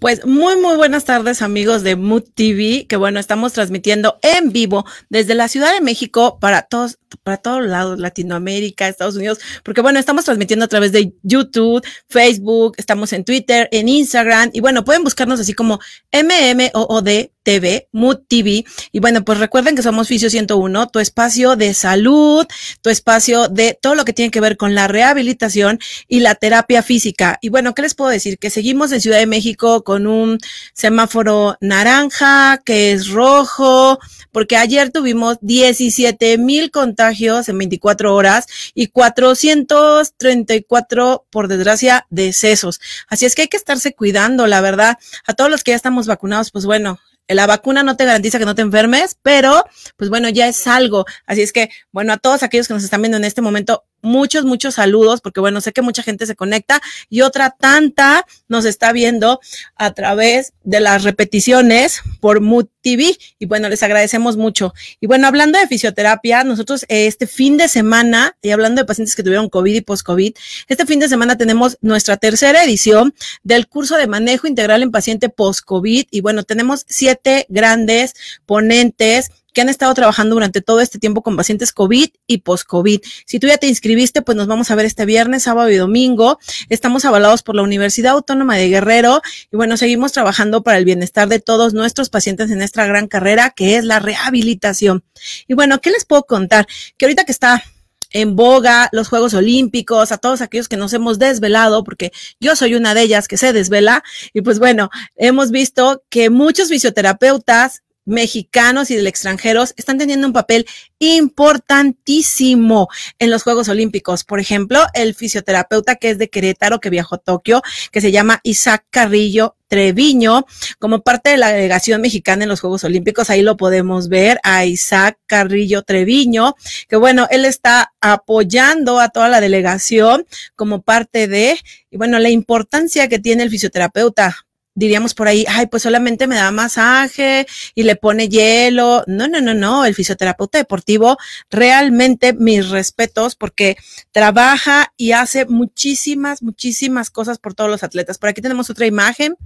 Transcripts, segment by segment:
Pues muy, muy buenas tardes amigos de Mood TV, que bueno, estamos transmitiendo en vivo desde la Ciudad de México para todos, para todos lados, Latinoamérica, Estados Unidos, porque bueno, estamos transmitiendo a través de YouTube, Facebook, estamos en Twitter, en Instagram, y bueno, pueden buscarnos así como MMOOD TV, Mood TV. Y bueno, pues recuerden que somos Fisio 101, tu espacio de salud, tu espacio de todo lo que tiene que ver con la rehabilitación y la terapia física. Y bueno, ¿qué les puedo decir? Que seguimos en Ciudad de México con un semáforo naranja, que es rojo, porque ayer tuvimos 17 mil contagios en 24 horas y 434, por desgracia, decesos. Así es que hay que estarse cuidando, la verdad. A todos los que ya estamos vacunados, pues bueno, la vacuna no te garantiza que no te enfermes, pero pues bueno, ya es algo. Así es que, bueno, a todos aquellos que nos están viendo en este momento, muchos, muchos saludos, porque bueno, sé que mucha gente se conecta y otra tanta nos está viendo a través de las repeticiones por Mood TV. Y bueno, les agradecemos mucho. Y bueno, hablando de fisioterapia, nosotros este fin de semana, y hablando de pacientes que tuvieron COVID y post-COVID, este fin de semana tenemos nuestra tercera edición del curso de manejo integral en paciente post-COVID. Y bueno, tenemos siete grandes ponentes que han estado trabajando durante todo este tiempo con pacientes COVID y post-COVID. Si tú ya te inscribiste, pues nos vamos a ver este viernes, sábado y domingo. Estamos avalados por la Universidad Autónoma de Guerrero y bueno, seguimos trabajando para el bienestar de todos nuestros pacientes en esta gran carrera que es la rehabilitación. Y bueno, ¿qué les puedo contar? Que ahorita que está en boga los Juegos Olímpicos, a todos aquellos que nos hemos desvelado, porque yo soy una de ellas que se desvela. Y pues bueno, hemos visto que muchos fisioterapeutas mexicanos y del extranjeros están teniendo un papel importantísimo en los Juegos Olímpicos. Por ejemplo, el fisioterapeuta que es de Querétaro, que viajó a Tokio, que se llama Isaac Carrillo Treviño, como parte de la delegación mexicana en los Juegos Olímpicos. Ahí lo podemos ver a Isaac Carrillo Treviño, que bueno, él está apoyando a toda la delegación como parte de, y bueno, la importancia que tiene el fisioterapeuta diríamos por ahí, ay, pues solamente me da masaje y le pone hielo. No, no, no, no. El fisioterapeuta deportivo realmente mis respetos porque trabaja y hace muchísimas, muchísimas cosas por todos los atletas. Por aquí tenemos otra imagen.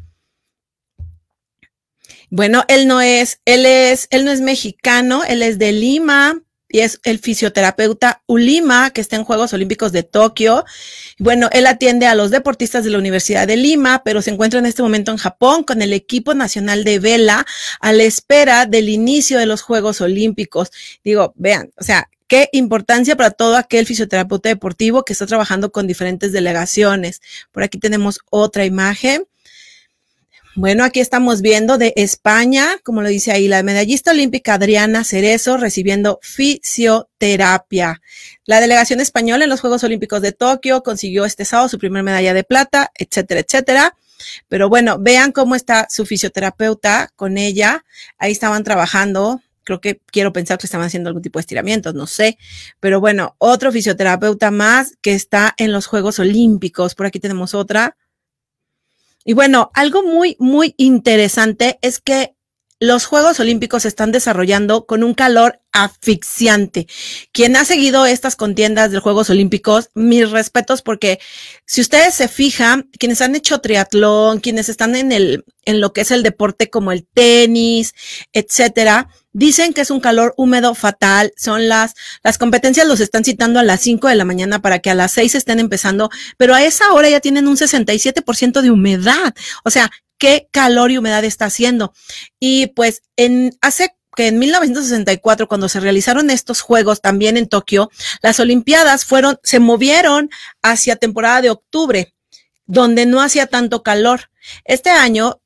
Bueno, él no es, él es, él no es mexicano, él es de Lima, y es el fisioterapeuta Ulima, que está en Juegos Olímpicos de Tokio. Bueno, él atiende a los deportistas de la Universidad de Lima, pero se encuentra en este momento en Japón con el equipo nacional de vela a la espera del inicio de los Juegos Olímpicos. Digo, vean, o sea, qué importancia para todo aquel fisioterapeuta deportivo que está trabajando con diferentes delegaciones. Por aquí tenemos otra imagen. Bueno, aquí estamos viendo de España, como lo dice ahí, la medallista olímpica Adriana Cerezo recibiendo fisioterapia. La delegación española en los Juegos Olímpicos de Tokio consiguió este sábado su primera medalla de plata, etcétera, etcétera. Pero bueno, vean cómo está su fisioterapeuta con ella. Ahí estaban trabajando. Creo que quiero pensar que estaban haciendo algún tipo de estiramientos, no sé. Pero bueno, otro fisioterapeuta más que está en los Juegos Olímpicos. Por aquí tenemos otra. Y bueno, algo muy, muy interesante es que los Juegos Olímpicos se están desarrollando con un calor asfixiante. Quien ha seguido estas contiendas de Juegos Olímpicos, mis respetos porque si ustedes se fijan, quienes han hecho triatlón, quienes están en el en lo que es el deporte como el tenis, etcétera, dicen que es un calor húmedo fatal. Son las, las competencias los están citando a las 5 de la mañana para que a las 6 estén empezando, pero a esa hora ya tienen un 67% de humedad. O sea, qué calor y humedad está haciendo. Y pues en hace que en 1964, cuando se realizaron estos juegos también en Tokio, las Olimpiadas fueron, se movieron hacia temporada de octubre, donde no hacía tanto calor. Este año,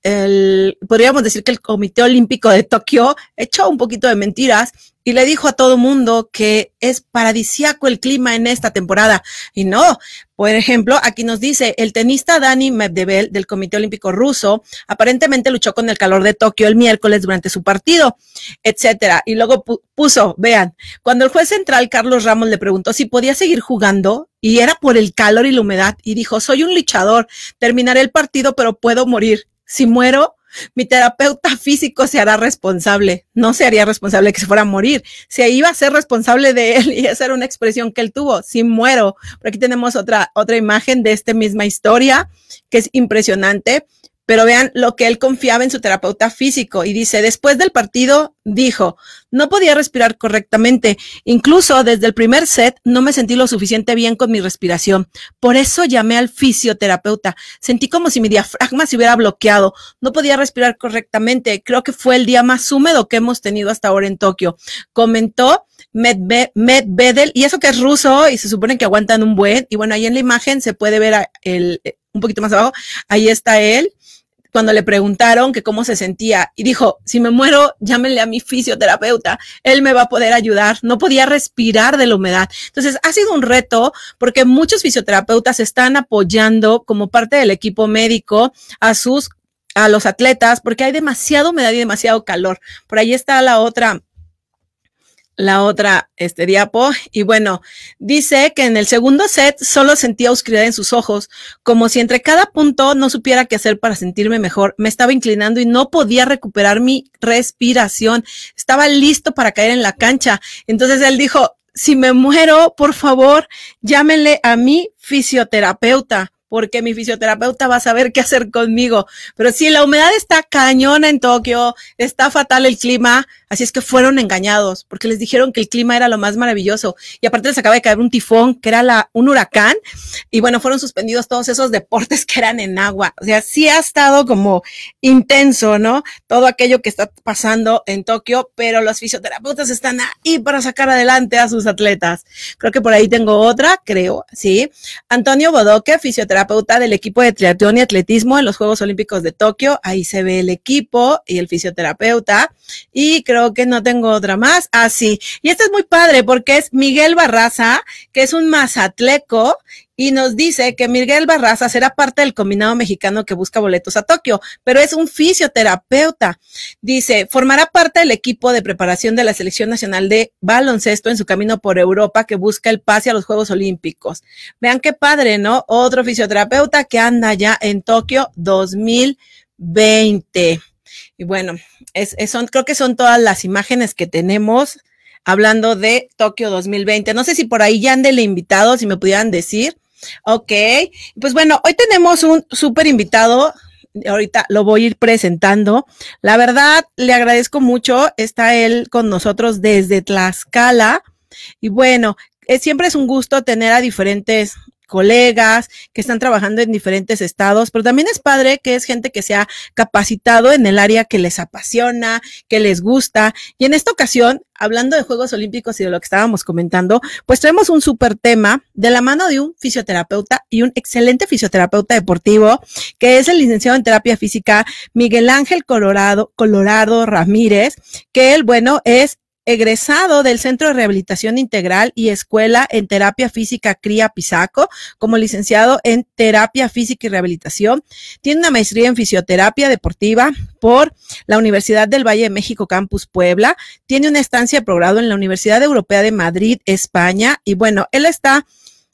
podríamos decir que el Comité Olímpico de Tokio echó un poquito de mentiras y le dijo a todo mundo que es paradisiaco el clima en esta temporada. Y no, por ejemplo, aquí nos dice el tenista Dani Medvedev del Comité Olímpico Ruso aparentemente luchó con el calor de Tokio el miércoles durante su partido, etcétera. Y luego puso, vean, cuando el juez central Carlos Ramos le preguntó si podía seguir jugando y era por el calor y la humedad y dijo, soy un luchador, terminaré el partido, pero puedo morir. Si muero, mi terapeuta físico se hará responsable, no se haría responsable que se fuera a morir, se iba a ser responsable de él y esa era una expresión que él tuvo, si muero. Por aquí tenemos otra, otra imagen de esta misma historia que es impresionante. Pero vean lo que él confiaba en su terapeuta físico y dice, después del partido, dijo, no podía respirar correctamente, incluso desde el primer set no me sentí lo suficiente bien con mi respiración, por eso llamé al fisioterapeuta, sentí como si mi diafragma se hubiera bloqueado, no podía respirar correctamente, creo que fue el día más húmedo que hemos tenido hasta ahora en Tokio, comentó Medvedel, y eso que es ruso y se supone que aguantan un buen, y bueno, ahí en la imagen se puede ver el, un poquito más abajo, ahí está él, cuando le preguntaron que cómo se sentía y dijo, si me muero, llámenle a mi fisioterapeuta, él me va a poder ayudar. No podía respirar de la humedad. Entonces, ha sido un reto porque muchos fisioterapeutas están apoyando como parte del equipo médico a sus a los atletas porque hay demasiada humedad y demasiado calor. Por ahí está la otra la otra este diapo y bueno, dice que en el segundo set solo sentía oscuridad en sus ojos, como si entre cada punto no supiera qué hacer para sentirme mejor. Me estaba inclinando y no podía recuperar mi respiración. Estaba listo para caer en la cancha. Entonces él dijo, si me muero, por favor, llámenle a mi fisioterapeuta porque mi fisioterapeuta va a saber qué hacer conmigo. Pero sí, la humedad está cañona en Tokio, está fatal el clima, así es que fueron engañados, porque les dijeron que el clima era lo más maravilloso. Y aparte les acaba de caer un tifón, que era un huracán, y bueno, fueron suspendidos todos esos deportes que eran en agua. O sea, sí ha estado como intenso, ¿no? Todo aquello que está pasando en Tokio, pero los fisioterapeutas están ahí para sacar adelante a sus atletas. Creo que por ahí tengo otra, creo, sí. Antonio Bodoque, fisioterapeuta terapeuta del equipo de triatlón y atletismo en los Juegos Olímpicos de Tokio. Ahí se ve el equipo y el fisioterapeuta. Y creo que no tengo otra más. Ah, sí. Y este es muy padre porque es Miguel Barraza, que es un mazatleco y nos dice que Miguel Barraza será parte del combinado mexicano que busca boletos a Tokio, pero es un fisioterapeuta. Dice, formará parte del equipo de preparación de la Selección Nacional de Baloncesto en su camino por Europa que busca el pase a los Juegos Olímpicos. Vean qué padre, ¿no? Otro fisioterapeuta que anda ya en Tokio 2020. Y bueno, es, son, creo que son todas las imágenes que tenemos hablando de Tokio 2020. No sé si por ahí ya ande el invitado, si me pudieran decir. Ok, pues bueno, hoy tenemos un súper invitado. Ahorita lo voy a ir presentando. La verdad, le agradezco mucho. Está él con nosotros desde Tlaxcala. Y bueno, siempre es un gusto tener a diferentes colegas que están trabajando en diferentes estados, pero también es padre que es gente que se ha capacitado en el área que les apasiona, que les gusta. Y en esta ocasión, hablando de Juegos Olímpicos y de lo que estábamos comentando, pues tenemos un súper tema de la mano de un fisioterapeuta y un excelente fisioterapeuta deportivo, que es el licenciado en terapia física Miguel Ángel Colorado, Colorado Ramírez, que él, bueno, es egresado del Centro de Rehabilitación Integral y Escuela en Terapia Física CRIA Pisaco, como licenciado en Terapia Física y Rehabilitación. Tiene una maestría en Fisioterapia Deportiva por la Universidad del Valle de México Campus Puebla. Tiene una estancia de progrado en la Universidad Europea de Madrid, España. Y bueno, él está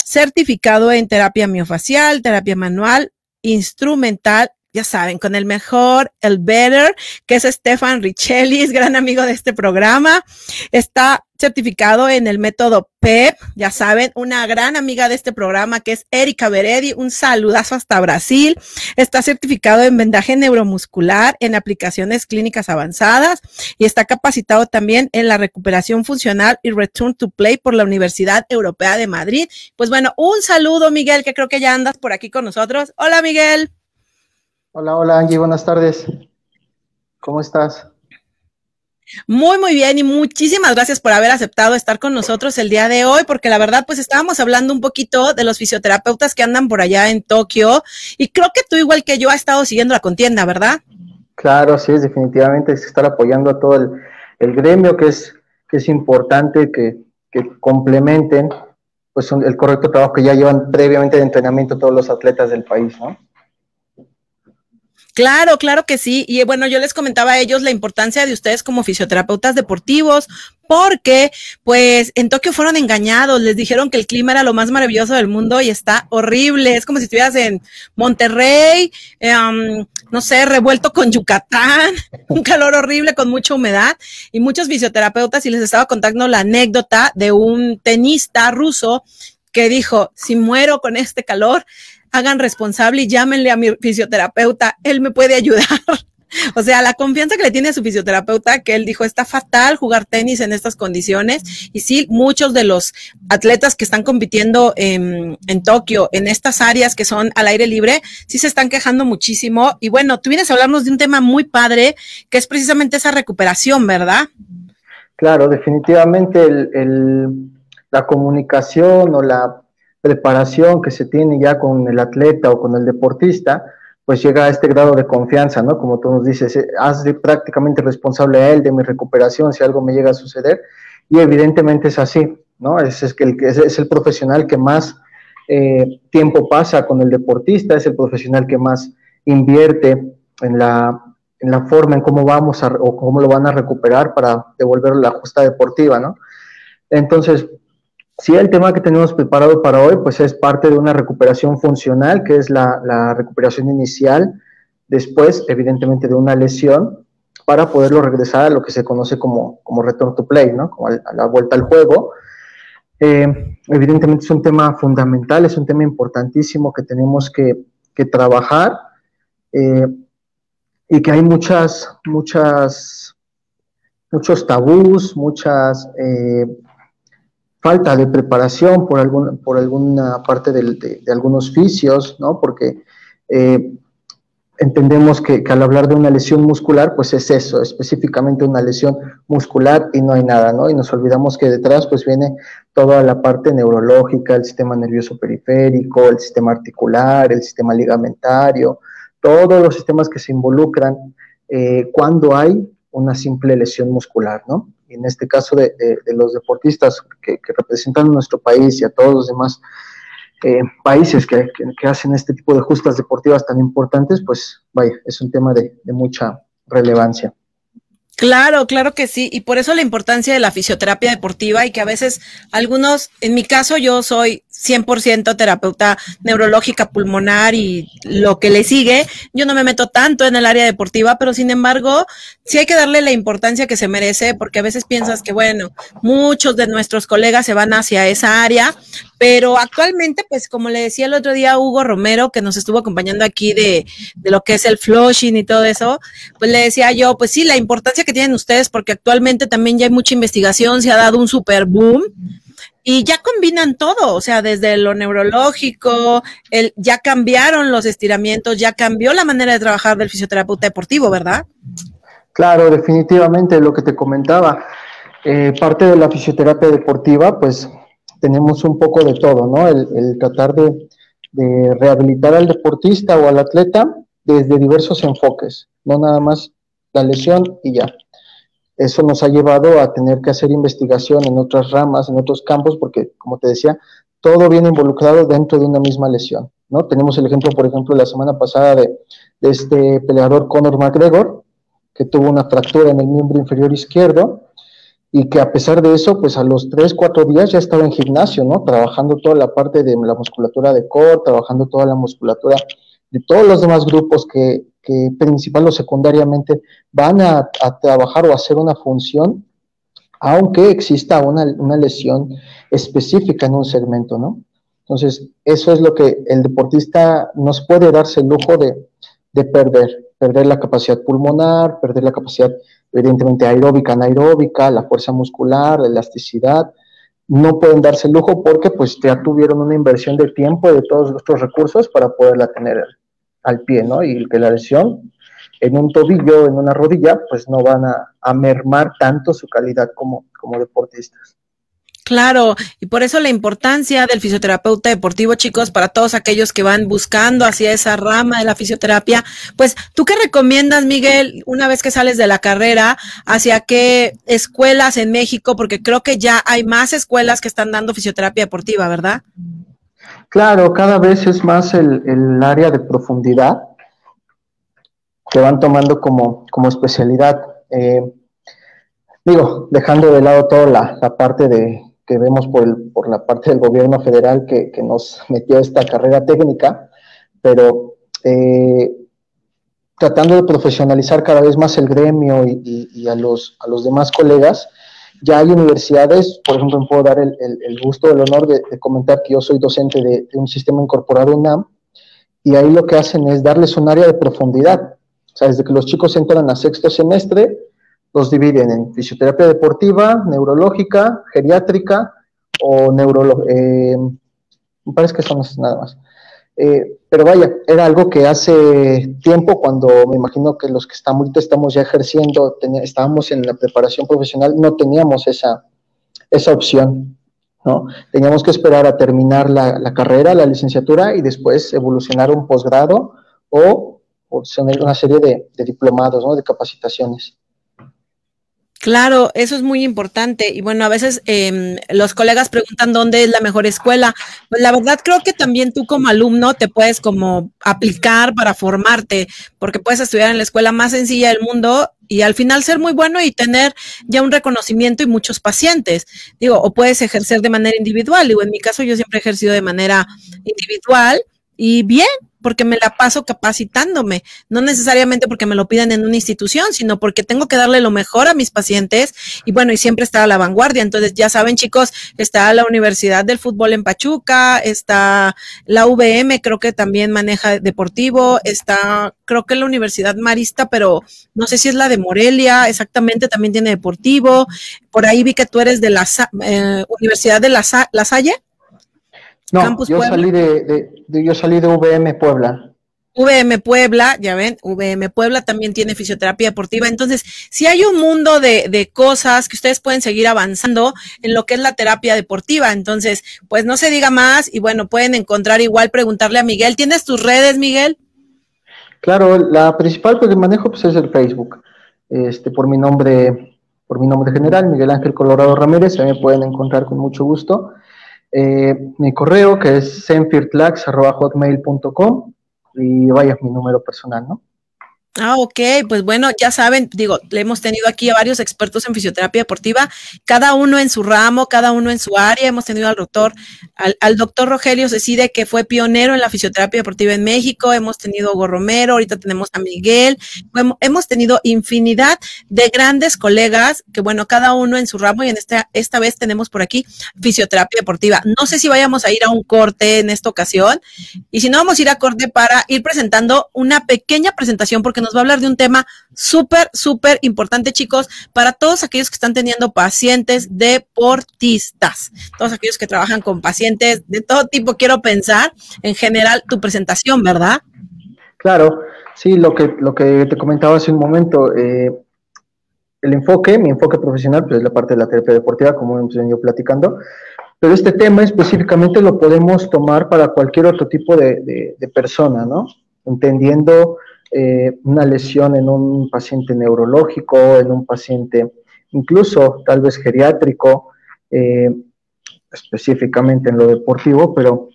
certificado en terapia miofacial, terapia manual, instrumental ya saben, con el mejor, el better, que es Stefan Richelli, gran amigo de este programa. Está certificado en el método PEP, ya saben, una gran amiga de este programa que es Erika Beredi, un saludazo hasta Brasil. Está certificado en vendaje neuromuscular, en aplicaciones clínicas avanzadas y está capacitado también en la recuperación funcional y return to play por la Universidad Europea de Madrid. Pues bueno, un saludo Miguel, que creo que ya andas por aquí con nosotros. Hola Miguel. Hola, hola Angie, buenas tardes. ¿Cómo estás? Muy, muy bien y muchísimas gracias por haber aceptado estar con nosotros el día de hoy, porque la verdad, pues estábamos hablando un poquito de los fisioterapeutas que andan por allá en Tokio y creo que tú, igual que yo, has estado siguiendo la contienda, ¿verdad? Claro, sí, es definitivamente es estar apoyando a todo el, gremio, que es, que es importante que, que complementen pues el correcto trabajo que ya llevan previamente de entrenamiento todos los atletas del país, ¿no? Claro, claro que sí. Y bueno, yo les comentaba a ellos la importancia de ustedes como fisioterapeutas deportivos, porque pues en Tokio fueron engañados, les dijeron que el clima era lo más maravilloso del mundo y está horrible, es como si estuvieras en Monterrey, em, no sé, revuelto con Yucatán, un calor horrible con mucha humedad y muchos fisioterapeutas y les estaba contando la anécdota de un tenista ruso que dijo, si muero con este calor, hagan responsable y llámenle a mi fisioterapeuta, él me puede ayudar. O sea, la confianza que le tiene su fisioterapeuta, que él dijo, está fatal jugar tenis en estas condiciones. Y sí, muchos de los atletas que están compitiendo en, en Tokio, en estas áreas que son al aire libre, sí se están quejando muchísimo. Y bueno, tú vienes a hablarnos de un tema muy padre, que es precisamente esa recuperación, ¿verdad? Claro, definitivamente el, la comunicación o la preparación que se tiene ya con el atleta o con el deportista, pues llega a este grado de confianza, ¿no? Como tú nos dices, eh, haz prácticamente responsable a él de mi recuperación si algo me llega a suceder. Y evidentemente es así, ¿no? Es, es, que el, es, es el profesional que más eh, tiempo pasa con el deportista, es el profesional que más invierte en la, en la forma en cómo vamos a, o cómo lo van a recuperar para devolver la justa deportiva, ¿no? Entonces, Sí, el tema que tenemos preparado para hoy, pues es parte de una recuperación funcional, que es la, recuperación inicial, después, evidentemente, de una lesión, para poderlo regresar a lo que se conoce como, como return to play, ¿no? Como la vuelta al juego. Eh, evidentemente es un tema fundamental, es un tema importantísimo que tenemos que, trabajar eh, y que hay muchas, muchas, muchos tabús, muchas... Eh, falta de preparación por, algún, por alguna parte de, algunos fisios, ¿no? Porque eh, entendemos que, al hablar de una lesión muscular, pues es eso, específicamente una lesión muscular y no hay nada, ¿no? Y nos olvidamos que detrás pues viene toda la parte neurológica, el sistema nervioso periférico, el sistema articular, el sistema ligamentario, todos los sistemas que se involucran eh, cuando hay una simple lesión muscular, ¿no? En este caso de, los deportistas que, representan a nuestro país y a todos los demás eh, países que, hacen este tipo de justas deportivas tan importantes, pues vaya, es un tema de mucha relevancia. Claro, claro que sí. Y por eso la importancia de la fisioterapia deportiva y que a veces algunos, en mi caso yo soy 100% terapeuta neurológica pulmonar y lo que le sigue, yo no me meto tanto en el área deportiva, pero sin embargo, sí hay que darle la importancia que se merece porque a veces piensas que, bueno, muchos de nuestros colegas se van hacia esa área, pero actualmente, pues como le decía el otro día Hugo Romero, que nos estuvo acompañando aquí de, de lo que es el flushing y todo eso, pues le decía yo, pues sí, la importancia que tienen ustedes, porque actualmente también ya hay mucha investigación, se ha dado un super boom y ya combinan todo, o sea, desde lo neurológico, el, ya cambiaron los estiramientos, ya cambió la manera de trabajar del fisioterapeuta deportivo, ¿verdad? Claro, definitivamente lo que te comentaba, eh, parte de la fisioterapia deportiva, pues tenemos un poco de todo, ¿no? El, tratar de, rehabilitar al deportista o al atleta desde diversos enfoques, no nada más la lesión y ya. Eso nos ha llevado a tener que hacer investigación en otras ramas, en otros campos, porque, como te decía, todo viene involucrado dentro de una misma lesión, ¿no? Tenemos el ejemplo, por ejemplo, la semana pasada de, este peleador Conor McGregor, que tuvo una fractura en el miembro inferior izquierdo, y que a pesar de eso, pues a los 3, 4 días ya estaba en gimnasio, ¿no? Trabajando toda la parte de la musculatura de core, trabajando toda la musculatura de todos los demás grupos que, que principal o secundariamente van a, trabajar o hacer una función, aunque exista una, una lesión específica en un segmento, ¿no? Entonces, eso es lo que el deportista nos puede darse el lujo de, de perder, perder la capacidad pulmonar, perder la capacidad evidentemente aeróbica, anaeróbica, la fuerza muscular, la elasticidad, no pueden darse lujo porque pues ya tuvieron una inversión de tiempo y de todos nuestros recursos para poderla tener al pie, ¿no? Y que la lesión en un tobillo, en una rodilla, pues no van a, a mermar tanto su calidad como, como deportistas. Claro, y por eso la importancia del fisioterapeuta deportivo, chicos, para todos aquellos que van buscando hacia esa rama de la fisioterapia, pues tú qué recomiendas, Miguel, una vez que sales de la carrera, hacia qué escuelas en México, porque creo que ya hay más escuelas que están dando fisioterapia deportiva, ¿verdad? Claro, cada vez es más el, área de profundidad que van tomando como, como especialidad. Eh, digo, dejando de lado toda la parte de que vemos por, el, por la parte del gobierno federal que, que nos metió esta carrera técnica, pero eh, tratando de profesionalizar cada vez más el gremio y, y, a, los, a los demás colegas, ya hay universidades, por ejemplo, me puedo dar el, el, gusto, el honor de, comentar que yo soy docente de, un sistema incorporado UNAM, y ahí lo que hacen es darles un área de profundidad. O sea, desde que los chicos entran a sexto semestre, los dividen en fisioterapia deportiva, neurológica, geriátrica o neurología. Eh, me parece que son esas nada más. Eh, pero vaya, era algo que hace tiempo, cuando me imagino que los que estamos estamos ya ejerciendo, estábamos en la preparación profesional, no teníamos esa, esa opción. ¿no? Teníamos que esperar a terminar la, carrera, la licenciatura y después evolucionar un posgrado o, o una serie de, de diplomados, ¿no? de capacitaciones. Claro, eso es muy importante. Y bueno, a veces em, los colegas preguntan dónde es la mejor escuela. Pues la verdad creo que también tú como alumno te puedes como aplicar para formarte, porque puedes estudiar en la escuela más sencilla del mundo y al final ser muy bueno y tener ya un reconocimiento y muchos pacientes. Digo, o puedes ejercer de manera individual. Digo, en mi caso yo siempre he ejercido de manera individual y bien, porque me la paso capacitándome, no necesariamente porque me lo pidan en una institución, sino porque tengo que darle lo mejor a mis pacientes y bueno, y siempre estar a la vanguardia. Entonces, ya saben, chicos, está la Universidad del Fútbol en Pachuca, está la VM, creo que también maneja deportivo, está, creo que la Universidad Marista, pero no sé si es la de Morelia, exactamente, también tiene deportivo. Por ahí vi que tú eres de la eh, Universidad de la, la Salle. No, yo salí de, yo salí de VM Puebla. VM Puebla, ya ven, VM Puebla también tiene fisioterapia deportiva. Entonces, si hay un mundo de, de, cosas que ustedes pueden seguir avanzando en lo que es la terapia deportiva. Entonces, pues no se diga más y bueno, pueden encontrar igual, preguntarle a Miguel. ¿Tienes tus redes, Miguel? Claro, la principal que manejo pues es el Facebook. Este, por mi nombre, por mi nombre general, Miguel Ángel Colorado Ramírez, ahí me pueden encontrar con mucho gusto. Eh, mi correo que es senfirtlax.hotmail.com y vaya mi número personal, ¿no? Ah, ok, pues bueno, ya saben, digo, le hemos tenido aquí a varios expertos en fisioterapia deportiva, cada uno en su ramo, cada uno en su área. Hemos tenido al doctor, al, doctor Rogelio Cecide, que fue pionero en la fisioterapia deportiva en México, hemos tenido a Hugo Romero, ahorita tenemos a Miguel, hemos tenido infinidad de grandes colegas, que bueno, cada uno en su ramo, y en esta, esta vez tenemos por aquí fisioterapia deportiva. No sé si vayamos a ir a un corte en esta ocasión, y si no, vamos a ir a corte para ir presentando una pequeña presentación, porque nos va a hablar de un tema súper, súper importante, chicos, para todos aquellos que están teniendo pacientes deportistas, todos aquellos que trabajan con pacientes de todo tipo, quiero pensar, en general, tu presentación, ¿verdad? Claro, sí, lo que, lo que te comentaba hace un momento, eh, el enfoque, mi enfoque profesional, pues es la parte de la terapia deportiva, como hemos venido platicando, pero este tema específicamente lo podemos tomar para cualquier otro tipo de, de persona, ¿no? Entendiendo eh, una lesión en un paciente neurológico, en un paciente incluso tal vez geriátrico, eh, específicamente en lo deportivo, pero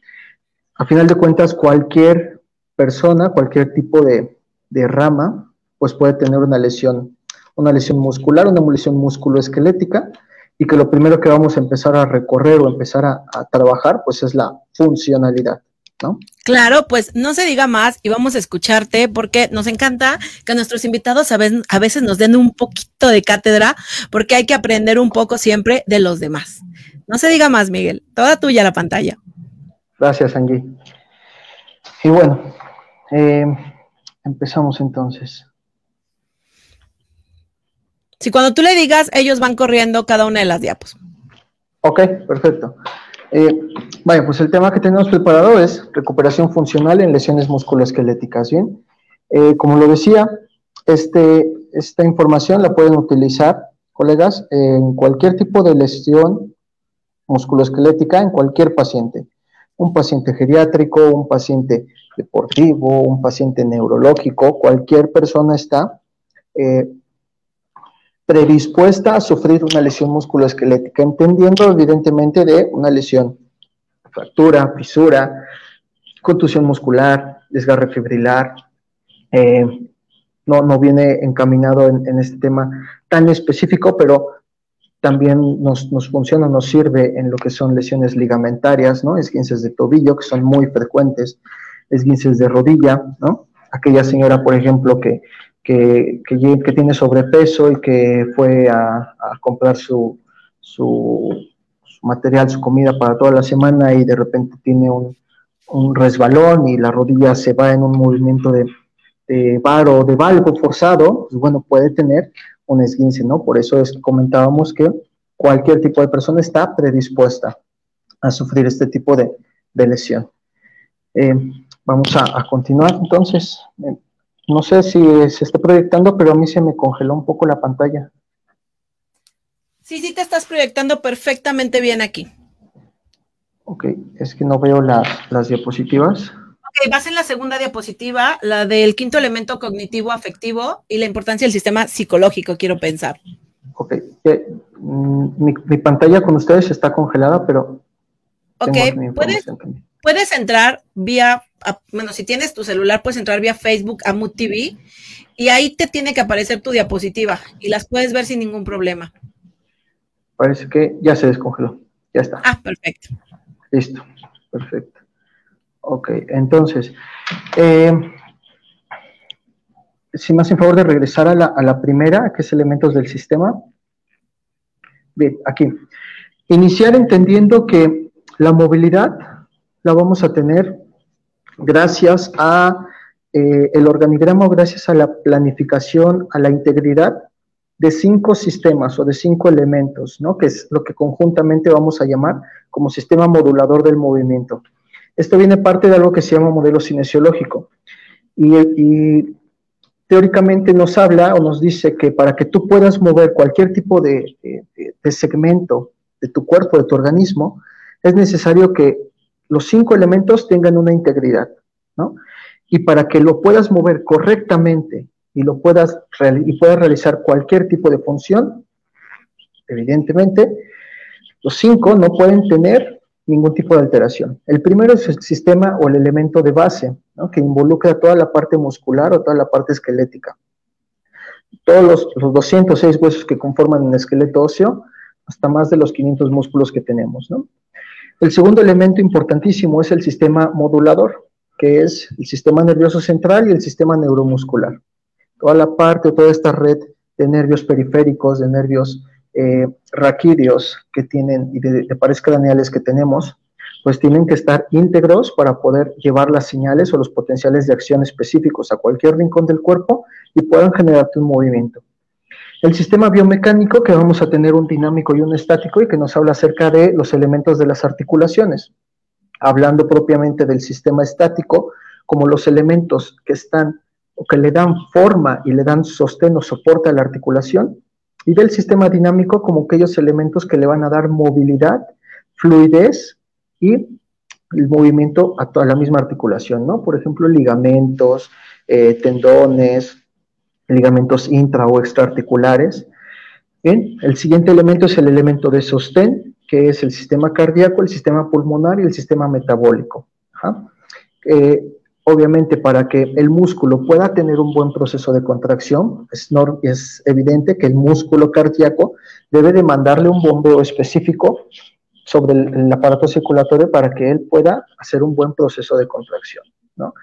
a final de cuentas cualquier persona, cualquier tipo de, rama, pues puede tener una lesión, una lesión muscular, una lesión musculoesquelética, y que lo primero que vamos a empezar a recorrer o empezar a trabajar, pues es la funcionalidad. Claro, pues no se diga más y vamos a escucharte porque nos encanta que nuestros invitados a veces, a veces nos den un poquito de cátedra porque hay que aprender un poco siempre de los demás. No se diga más, Miguel. Toda tuya la pantalla. Gracias, Angie. Y bueno, eh, empezamos entonces. Si cuando tú le digas, ellos van corriendo cada una de las diapos. Ok, perfecto. Eh, vaya, pues el tema que tenemos preparado es recuperación funcional en lesiones musculoesqueléticas. Bien, eh, como lo decía, este, esta información la pueden utilizar, colegas, en cualquier tipo de lesión musculoesquelética en cualquier paciente. Un paciente geriátrico, un paciente deportivo, un paciente neurológico, cualquier persona está eh, predispuesta a sufrir una lesión musculoesquelética, entendiendo evidentemente de una lesión, fractura, fisura, contusión muscular, desgarre fibrilar. Eh, no, no viene encaminado en, este tema tan específico, pero también nos, nos, funciona, nos sirve en lo que son lesiones ligamentarias, ¿no? Esguinces de tobillo, que son muy frecuentes, esguinces de rodilla, ¿no? Aquella señora, por ejemplo, que que, que, tiene sobrepeso y que fue a, comprar su, material, su comida para toda la semana y de repente tiene un, resbalón y la rodilla se va en un movimiento de, de o de valgo forzado, pues bueno, puede tener un esguince, ¿no? Por eso es, comentábamos que cualquier tipo de persona está predispuesta a sufrir este tipo de, lesión. Eh, vamos a, continuar entonces. Eh, no sé si se está proyectando, pero a mí se me congeló un poco la pantalla. Sí, sí, te estás proyectando perfectamente bien aquí. Ok, es que no veo las diapositivas. Ok, vas en la segunda diapositiva, la del quinto elemento cognitivo afectivo y la importancia del sistema psicológico, quiero pensar. Ok, mm, mi, pantalla con ustedes está congelada, pero... Ok, puedes, puedes entrar vía, bueno, si tienes tu celular, puedes entrar vía Facebook a Mood TV y ahí te tiene que aparecer tu diapositiva y las puedes ver sin ningún problema. Parece que ya se descongeló. Ya está. Ah, perfecto. Listo. Perfecto. Ok, entonces, eh, si más en favor de regresar a la, primera, que es elementos del sistema. Bien, aquí. Iniciar entendiendo que la movilidad la vamos a tener gracias a eh, el organigrama, gracias a la planificación, a la integridad de cinco sistemas o de cinco elementos, ¿no? que es lo que conjuntamente vamos a llamar como sistema modulador del movimiento. Esto viene parte de algo que se llama modelo cinesiológico. Y, teóricamente nos habla o nos dice que para que tú puedas mover cualquier tipo de, de segmento de tu cuerpo, de tu organismo, es necesario que los cinco elementos tengan una integridad, ¿no? Y para que lo puedas mover correctamente y lo puedas y puedas realizar cualquier tipo de función, evidentemente, los cinco no pueden tener ningún tipo de alteración. El primero es el sistema o el elemento de base, que involucra toda la parte muscular o toda la parte esquelética. Todos los, los 206 huesos que conforman un esqueleto óseo, hasta más de los 500 músculos que tenemos. El segundo elemento importantísimo es el sistema modulador, que es el sistema nervioso central y el sistema neuromuscular toda la parte, toda esta red de nervios periféricos, de nervios eh, raquídeos que tienen y de, pares craneales que tenemos, pues tienen que estar íntegros para poder llevar las señales o los potenciales de acción específicos a cualquier rincón del cuerpo y puedan generarte un movimiento. El sistema biomecánico, que vamos a tener un dinámico y un estático y que nos habla acerca de los elementos de las articulaciones. Hablando propiamente del sistema estático, como los elementos que están o que le dan forma y le dan sostén o soporte a la articulación, y del sistema dinámico como aquellos elementos que le van a dar movilidad, fluidez y el movimiento a toda la misma articulación, ¿no? Por ejemplo, ligamentos, eh, tendones, ligamentos intra o extraarticulares. Bien, el siguiente elemento es el elemento de sostén, que es el sistema cardíaco, el sistema pulmonar y el sistema metabólico. Eh, Obviamente, para que el músculo pueda tener un buen proceso de contracción, es, evidente que el músculo cardíaco debe de mandarle un bombeo específico sobre el, aparato circulatorio para que él pueda hacer un buen proceso de contracción. ¿no?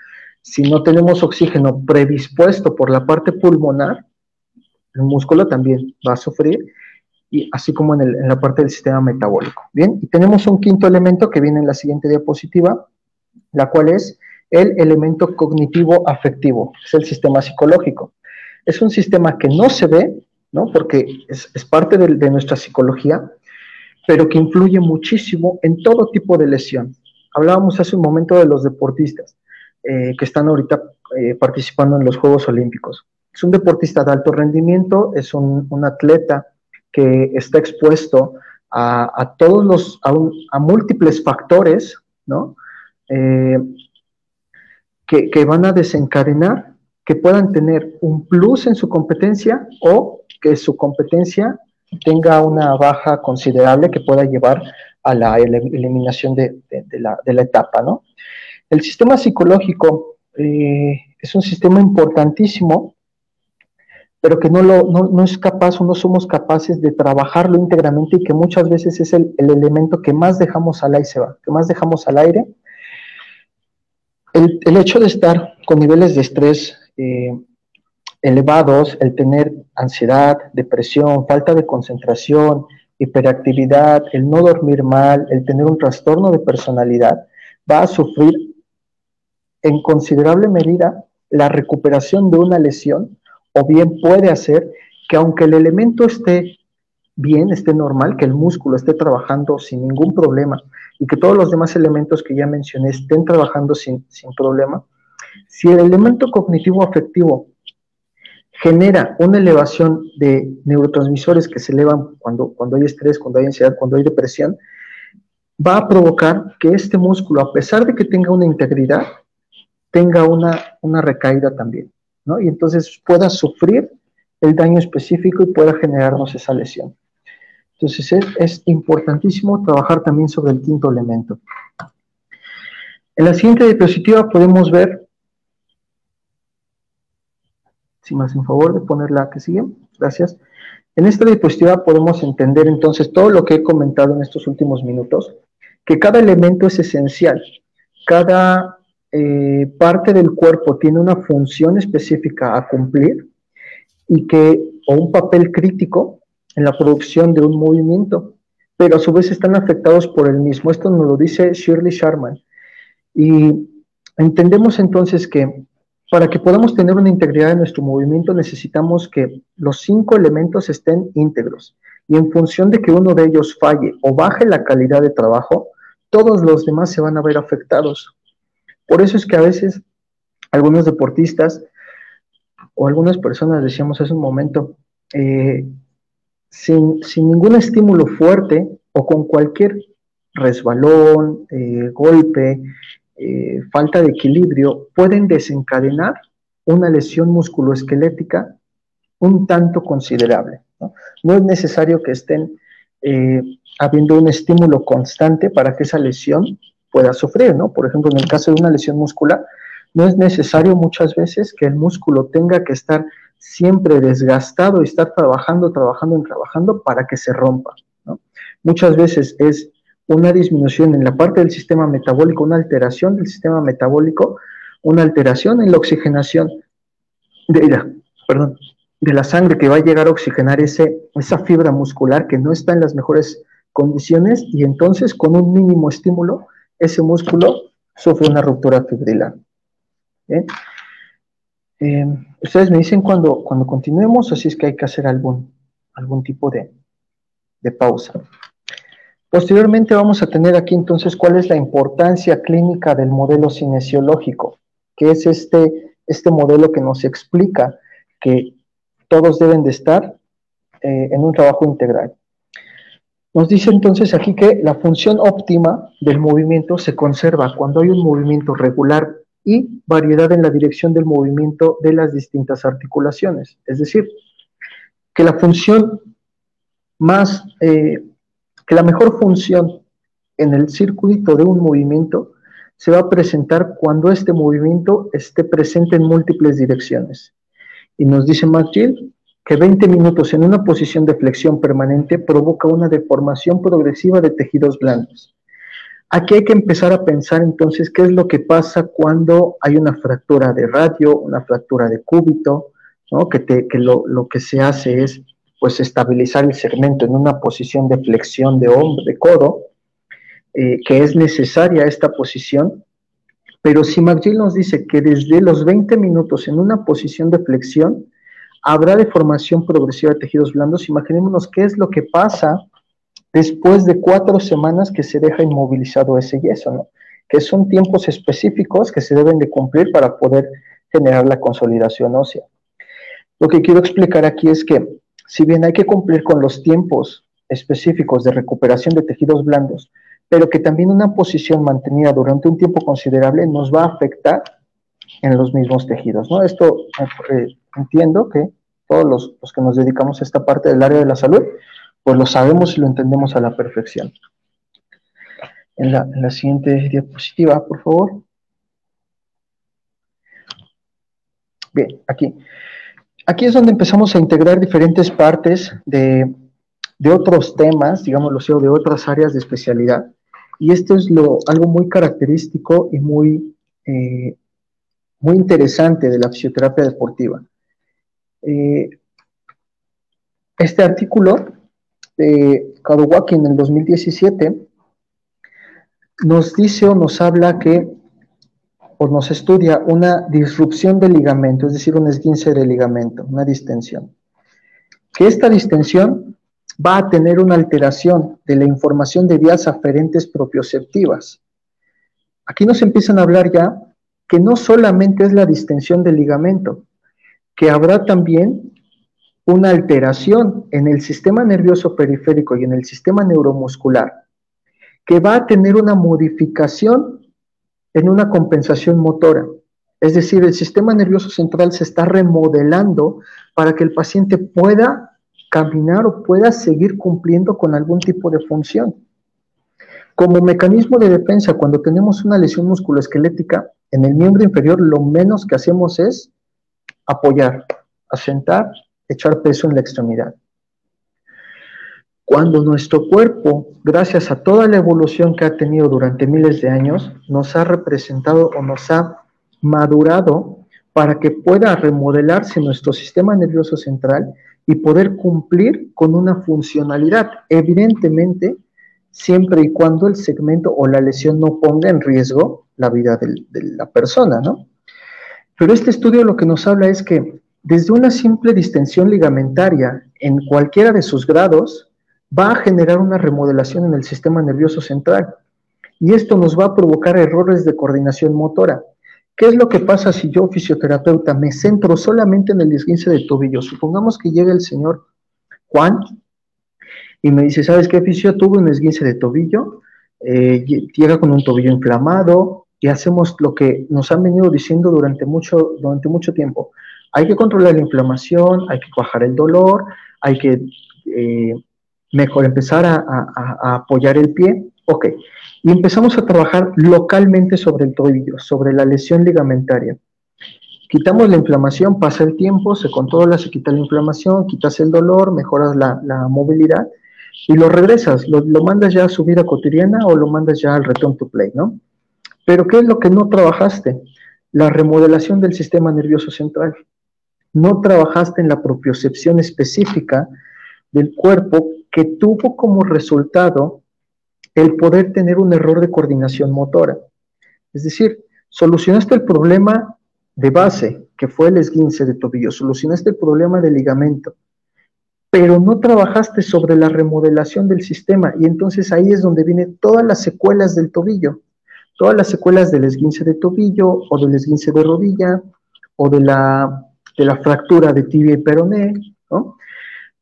Si no tenemos oxígeno predispuesto por la parte pulmonar, el músculo también va a sufrir, y así como en, la parte del sistema metabólico. Bien, y tenemos un quinto elemento que viene en la siguiente diapositiva, la cual es el elemento cognitivo afectivo, es el sistema psicológico. Es un sistema que no se ve, ¿no? porque es, parte de, nuestra psicología, pero que influye muchísimo en todo tipo de lesión. Hablábamos hace un momento de los deportistas eh, que están ahorita eh, participando en los Juegos Olímpicos. Es un deportista de alto rendimiento, es un, atleta que está expuesto a, todos los, a, múltiples factores, ¿no? Eh, que, van a desencadenar que puedan tener un plus en su competencia o que su competencia tenga una baja considerable que pueda llevar a la eliminación de, la, etapa, ¿no? El sistema psicológico eh, es un sistema importantísimo, pero que no, lo, es capaz o no somos capaces de trabajarlo íntegramente y que muchas veces es el, el elemento que más dejamos al aire, que más dejamos al aire. El, hecho de estar con niveles de estrés eh, elevados, el tener ansiedad, depresión, falta de concentración, hiperactividad, el no dormir mal, el tener un trastorno de personalidad, va a sufrir en considerable medida la recuperación de una lesión o bien puede hacer que aunque el elemento esté bien, esté normal, que el músculo esté trabajando sin ningún problema y que todos los demás elementos que ya mencioné estén trabajando sin, sin problema, si el elemento cognitivo afectivo genera una elevación de neurotransmisores que se elevan cuando, cuando hay estrés, cuando hay ansiedad, cuando hay depresión, va a provocar que este músculo, a pesar de que tenga una integridad, tenga una, una recaída también, ¿no? Y entonces pueda sufrir el daño específico y pueda generarnos esa lesión. Entonces es, es importantísimo trabajar también sobre el quinto elemento. En la siguiente diapositiva podemos ver, si me hacen favor de poner la que sigue, gracias. En esta diapositiva podemos entender entonces todo lo que he comentado en estos últimos minutos, que cada elemento es esencial, cada eh, parte del cuerpo tiene una función específica a cumplir y que, o un papel crítico en la producción de un movimiento, pero a su vez están afectados por el mismo. Esto nos lo dice Shirley Sharman. Y entendemos entonces que para que podamos tener una integridad en nuestro movimiento necesitamos que los cinco elementos estén íntegros. Y en función de que uno de ellos falle o baje la calidad de trabajo, todos los demás se van a ver afectados. Por eso es que a veces algunos deportistas o algunas personas, decíamos hace un momento, eh, sin, ningún estímulo fuerte o con cualquier resbalón, eh, golpe, eh, falta de equilibrio, pueden desencadenar una lesión musculoesquelética un tanto considerable. No es necesario que estén habiendo un estímulo constante para que esa lesión pueda sufrir, ¿no? Por ejemplo, en el caso de una lesión muscular, no es necesario muchas veces que el músculo tenga que estar siempre desgastado y estar trabajando, trabajando trabajando para que se rompa, ¿no? Muchas veces es una disminución en la parte del sistema metabólico, una alteración del sistema metabólico, una alteración en la oxigenación de la, perdón, de la sangre que va a llegar a oxigenar ese, esa fibra muscular que no está en las mejores condiciones y entonces con un mínimo estímulo ese músculo sufre una ruptura fibrilar. Eh, ustedes me dicen cuando, cuando continuemos, así es que hay que hacer algún, algún tipo de, de pausa. Posteriormente vamos a tener aquí entonces cuál es la importancia clínica del modelo cinesiológico, que es este, este modelo que nos explica que todos deben de estar eh, en un trabajo integral. Nos dice entonces aquí que la función óptima del movimiento se conserva cuando hay un movimiento regular y variedad en la dirección del movimiento de las distintas articulaciones. Es decir, que la función más, eh, que la mejor función en el circuito de un movimiento se va a presentar cuando este movimiento esté presente en múltiples direcciones. Y nos dice McGill que 20 minutos en una posición de flexión permanente provoca una deformación progresiva de tejidos blandos. Aquí hay que empezar a pensar entonces qué es lo que pasa cuando hay una fractura de radio, una fractura de cúbito, ¿no? que, lo, que se hace es pues estabilizar el segmento en una posición de flexión de hombro, de codo, eh, que es necesaria esta posición, pero si McGill nos dice que desde los 20 minutos en una posición de flexión, habrá deformación progresiva de tejidos blandos. Imaginémonos qué es lo que pasa después de cuatro semanas que se deja inmovilizado ese yeso, ¿no? que son tiempos específicos que se deben de cumplir para poder generar la consolidación ósea. Lo que quiero explicar aquí es que si bien hay que cumplir con los tiempos específicos de recuperación de tejidos blandos, pero que también una posición mantenida durante un tiempo considerable nos va a afectar en los mismos tejidos. ¿no? Esto eh, entiendo que todos los, que nos dedicamos a esta parte del área de la salud, pues lo sabemos y lo entendemos a la perfección. En la, en la siguiente diapositiva, por favor. Bien, aquí. Aquí es donde empezamos a integrar diferentes partes de, de otros temas, digámoslo así, o de otras áreas de especialidad. Y esto es lo, algo muy característico y muy, eh, muy interesante de la fisioterapia deportiva. Eh, este artículo de Kadowaki en el 2017 nos dice o nos habla que o nos estudia una disrupción del ligamento, es decir, un esguince de ligamento, una distensión. Que esta distensión va a tener una alteración de la información de vías aferentes propioceptivas. Aquí nos empiezan a hablar ya que no solamente es la distensión del ligamento, que habrá también una alteración en el sistema nervioso periférico y en el sistema neuromuscular, que va a tener una modificación en una compensación motora. Es decir, el sistema nervioso central se está remodelando para que el paciente pueda caminar o pueda seguir cumpliendo con algún tipo de función. Como mecanismo de defensa, cuando tenemos una lesión musculoesquelética en el miembro inferior, lo menos que hacemos es apoyar, asentar, echar peso en la extremidad. Cuando nuestro cuerpo, gracias a toda la evolución que ha tenido durante miles de años, nos ha representado o nos ha madurado para que pueda remodelarse nuestro sistema nervioso central y poder cumplir con una funcionalidad, evidentemente, siempre y cuando el segmento o la lesión no ponga en riesgo la vida de la persona, ¿no? Pero este estudio lo que nos habla es que desde una simple distensión ligamentaria en cualquiera de sus grados, va a generar una remodelación en el sistema nervioso central. Y esto nos va a provocar errores de coordinación motora. ¿Qué es lo que pasa si yo, fisioterapeuta, me centro solamente en el esguince de tobillo? Supongamos que llega el señor Juan y me dice, ¿sabes qué, fisio? Tuve un esguince de tobillo, eh, llega con un tobillo inflamado y hacemos lo que nos han venido diciendo durante mucho, durante mucho tiempo. Hay que controlar la inflamación, hay que bajar el dolor, hay que eh, mejor empezar a, apoyar el pie. Ok, y empezamos a trabajar localmente sobre el tobillo, sobre la lesión ligamentaria. Quitamos la inflamación, pasa el tiempo, se controla, se quita la inflamación, quitas el dolor, mejoras la, movilidad y lo regresas, lo, lo, mandas ya a su vida cotidiana o lo mandas ya al return to play, ¿no? Pero ¿qué es lo que no trabajaste? La remodelación del sistema nervioso central. No trabajaste en la propiocepción específica del cuerpo que tuvo como resultado el poder tener un error de coordinación motora. Es decir, solucionaste el problema de base, que fue el esguince de tobillo, solucionaste el problema del ligamento, pero no trabajaste sobre la remodelación del sistema y entonces ahí es donde vienen todas las secuelas del tobillo, todas las secuelas del esguince de tobillo o del esguince de rodilla o de la, de la fractura de tibia y peroné, ¿no?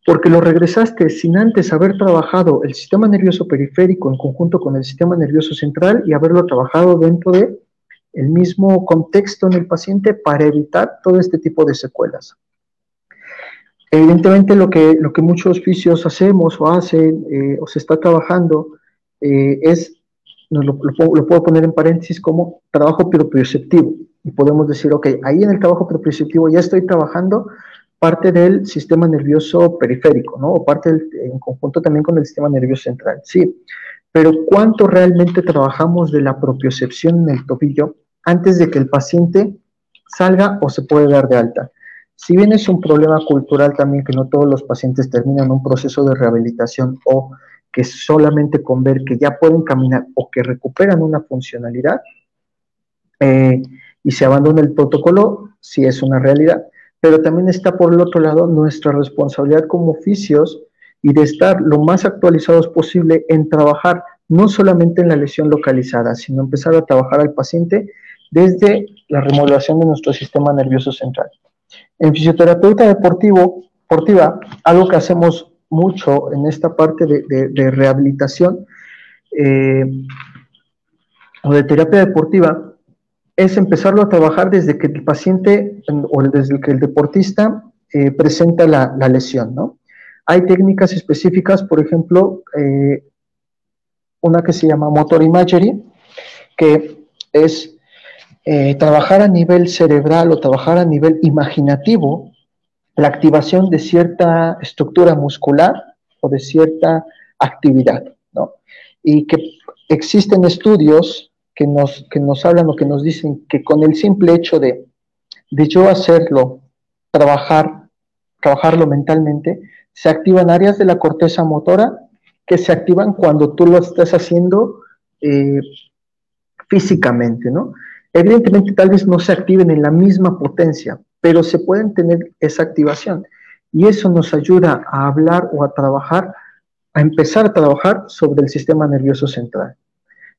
porque lo regresaste sin antes haber trabajado el sistema nervioso periférico en conjunto con el sistema nervioso central y haberlo trabajado dentro de el mismo contexto en el paciente para evitar todo este tipo de secuelas. Evidentemente lo que, lo que muchos oficios hacemos o hacen eh, o se está trabajando eh, es, lo, lo, puedo poner en paréntesis como trabajo propioceptivo y podemos decir, ok, ahí en el trabajo propioceptivo ya estoy trabajando parte del sistema nervioso periférico, ¿no? O parte en conjunto también con el sistema nervioso central, sí. Pero ¿cuánto realmente trabajamos de la propiocepción en el tobillo antes de que el paciente salga o se puede dar de alta? Si bien es un problema cultural también que no todos los pacientes terminan un proceso de rehabilitación o que solamente con ver que ya pueden caminar o que recuperan una funcionalidad eh, y se abandona el protocolo, sí es una realidad pero también está por el otro lado nuestra responsabilidad como oficios y de estar lo más actualizados posible en trabajar no solamente en la lesión localizada, sino empezar a trabajar al paciente desde la remodelación de nuestro sistema nervioso central. En fisioterapeuta deportivo, deportiva, algo que hacemos mucho en esta parte de, rehabilitación eh, o de terapia deportiva es empezarlo a trabajar desde que el paciente o desde que el deportista eh, presenta la, lesión, ¿no? Hay técnicas específicas, por ejemplo, eh, una que se llama motor imagery, que es trabajar a nivel cerebral o trabajar a nivel imaginativo la activación de cierta estructura muscular o de cierta actividad, ¿no? Y que existen estudios que nos, que nos hablan o que nos dicen que con el simple hecho de, de yo hacerlo, trabajar, trabajarlo mentalmente, se activan áreas de la corteza motora que se activan cuando tú lo estás haciendo eh, físicamente, ¿no? Evidentemente tal vez no se activen en la misma potencia, pero se pueden tener esa activación. Y eso nos ayuda a hablar o a trabajar, a empezar a trabajar sobre el sistema nervioso central.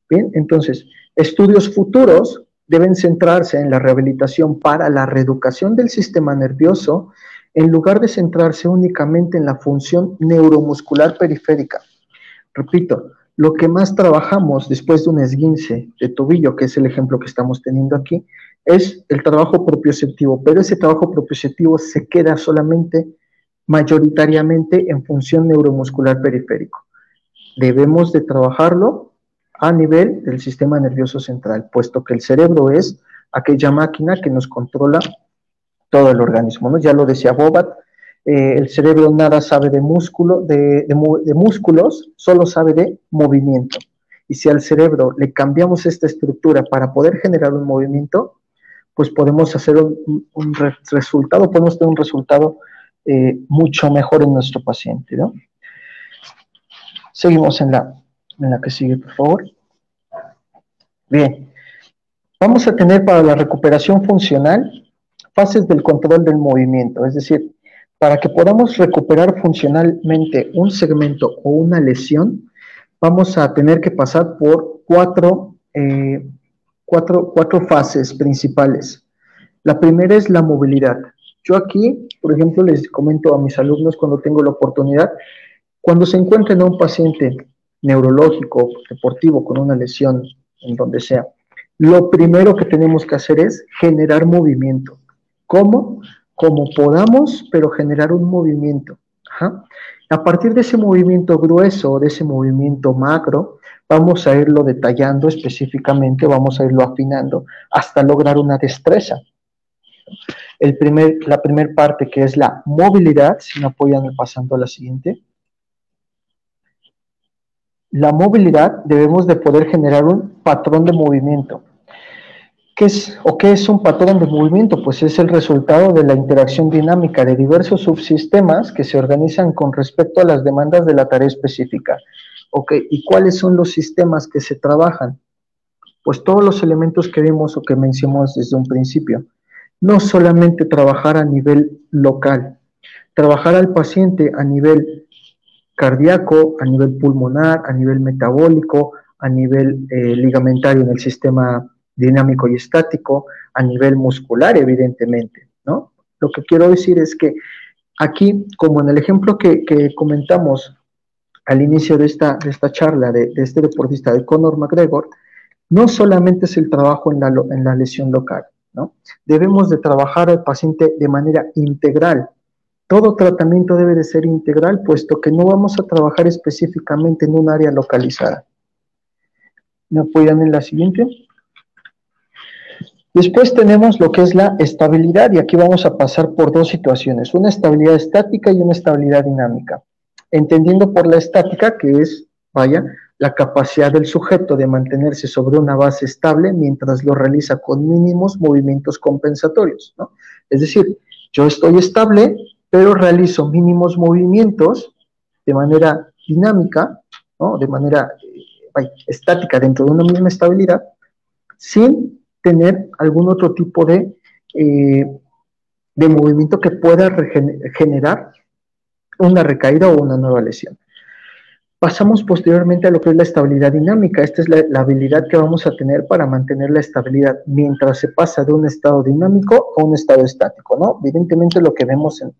Bien, entonces, estudios futuros deben centrarse en la rehabilitación para la reeducación del sistema nervioso en lugar de centrarse únicamente en la función neuromuscular periférica. Repito, lo que más trabajamos después de un esguince de tobillo, que es el ejemplo que estamos teniendo aquí, es el trabajo propioceptivo, pero ese trabajo propioceptivo se queda solamente mayoritariamente en función neuromuscular periférico. Debemos de trabajarlo a nivel del sistema nervioso central, puesto que el cerebro es aquella máquina que nos controla todo el organismo. ¿no? Ya lo decía Bobat, eh, el cerebro nada sabe de, músculo, de, músculos, solo sabe de movimiento. Y si al cerebro le cambiamos esta estructura para poder generar un movimiento, pues podemos hacer un, resultado, podemos tener un resultado eh, mucho mejor en nuestro paciente. ¿no? Seguimos en la, en la que sigue, por favor. Bien, vamos a tener para la recuperación funcional fases del control del movimiento, es decir, para que podamos recuperar funcionalmente un segmento o una lesión, vamos a tener que pasar por cuatro, eh, cuatro, cuatro fases principales. La primera es la movilidad. Yo aquí, por ejemplo, les comento a mis alumnos cuando tengo la oportunidad, cuando se encuentren a un paciente neurológico, deportivo, con una lesión en donde sea, lo primero que tenemos que hacer es generar movimiento. ¿Cómo? Como podamos, pero generar un movimiento. A partir de ese movimiento grueso, de ese movimiento macro, vamos a irlo detallando específicamente, vamos a irlo afinando hasta lograr una destreza. La primera parte que es la movilidad, si me apoyan pasando a la siguiente. La movilidad debemos de poder generar un patrón de movimiento. ¿Qué es o qué es un patrón de movimiento? Pues es el resultado de la interacción dinámica de diversos subsistemas que se organizan con respecto a las demandas de la tarea específica. ¿Ok? ¿Y cuáles son los sistemas que se trabajan? Pues todos los elementos que vimos o que mencionamos desde un principio. No solamente trabajar a nivel local, trabajar al paciente a nivel cardíaco, a nivel pulmonar, a nivel metabólico, a nivel eh, ligamentario en el sistema dinámico y estático, a nivel muscular, evidentemente, ¿no? Lo que quiero decir es que aquí, como en el ejemplo que, comentamos al inicio de esta, de esta charla de, este deportista, de Conor McGregor, no solamente es el trabajo en la, en la lesión local, ¿no? Debemos de trabajar al paciente de manera integral. Todo tratamiento debe de ser integral, puesto que no vamos a trabajar específicamente en un área localizada. ¿Me apoyan en la siguiente? Después tenemos lo que es la estabilidad y aquí vamos a pasar por dos situaciones, una estabilidad estática y una estabilidad dinámica. Entendiendo por la estática que es, vaya, la capacidad del sujeto de mantenerse sobre una base estable mientras lo realiza con mínimos movimientos compensatorios, ¿no? Es decir, yo estoy estable, pero realizo mínimos movimientos de manera dinámica, ¿no? De manera eh, estática dentro de una misma estabilidad, sin tener algún otro tipo de, eh, de movimiento que pueda generar una recaída o una nueva lesión. Pasamos posteriormente a lo que es la estabilidad dinámica. Esta es la, habilidad que vamos a tener para mantener la estabilidad mientras se pasa de un estado dinámico a un estado estático, ¿no? Evidentemente lo que vemos en,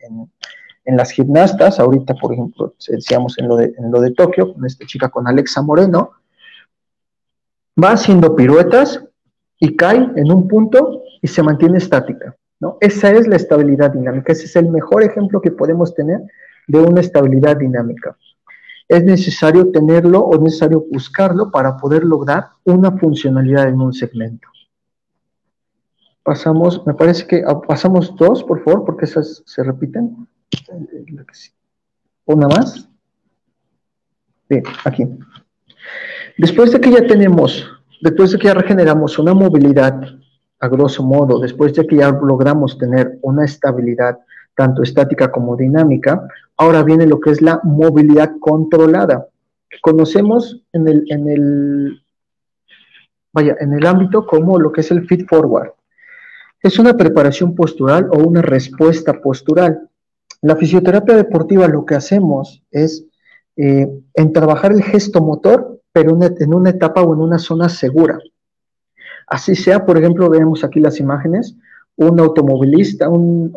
en, las gimnastas, ahorita por ejemplo, decíamos en lo, de, en lo de Tokio, con esta chica, con Alexa Moreno, va haciendo piruetas y cae en un punto y se mantiene estática. ¿no? Esa es la estabilidad dinámica. Ese es el mejor ejemplo que podemos tener de una estabilidad dinámica. Es necesario tenerlo o necesario buscarlo para poder lograr una funcionalidad en un segmento. Pasamos, me parece que ah, pasamos dos, por favor, porque esas se repiten. Una más. Bien, aquí. Después de que ya tenemos después de que ya regeneramos una movilidad, a grosso modo, después de que ya logramos tener una estabilidad tanto estática como dinámica, ahora viene lo que es la movilidad controlada, que conocemos en el, en el vaya, en el ámbito como lo que es el feed forward. Es una preparación postural o una respuesta postural. La fisioterapia deportiva lo que hacemos es eh, en trabajar el gesto motor, pero en una etapa o en una zona segura. Así sea, por ejemplo, vemos aquí las imágenes, un automovilista, un,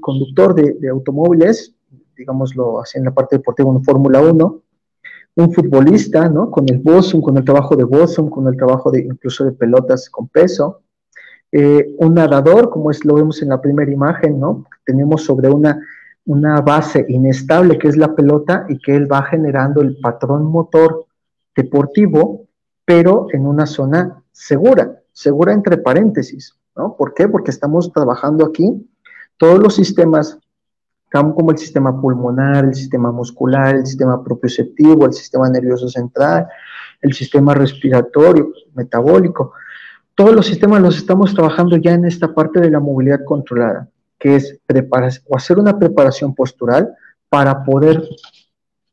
conductor de, automóviles, digámoslo así en la parte deportiva, en Fórmula 1, un futbolista, ¿no? Con el bosom, con el trabajo de bosom, con el trabajo de incluso de pelotas con peso, eh, un nadador, como es, lo vemos en la primera imagen, ¿no? Tenemos sobre una, una base inestable que es la pelota y que él va generando el patrón motor deportivo, pero en una zona segura, segura entre paréntesis, ¿no? ¿Por qué? Porque estamos trabajando aquí todos los sistemas, como el sistema pulmonar, el sistema muscular, el sistema propioceptivo, el sistema nervioso central, el sistema respiratorio, metabólico. Todos los sistemas los estamos trabajando ya en esta parte de la movilidad controlada, que es preparar o hacer una preparación postural para poder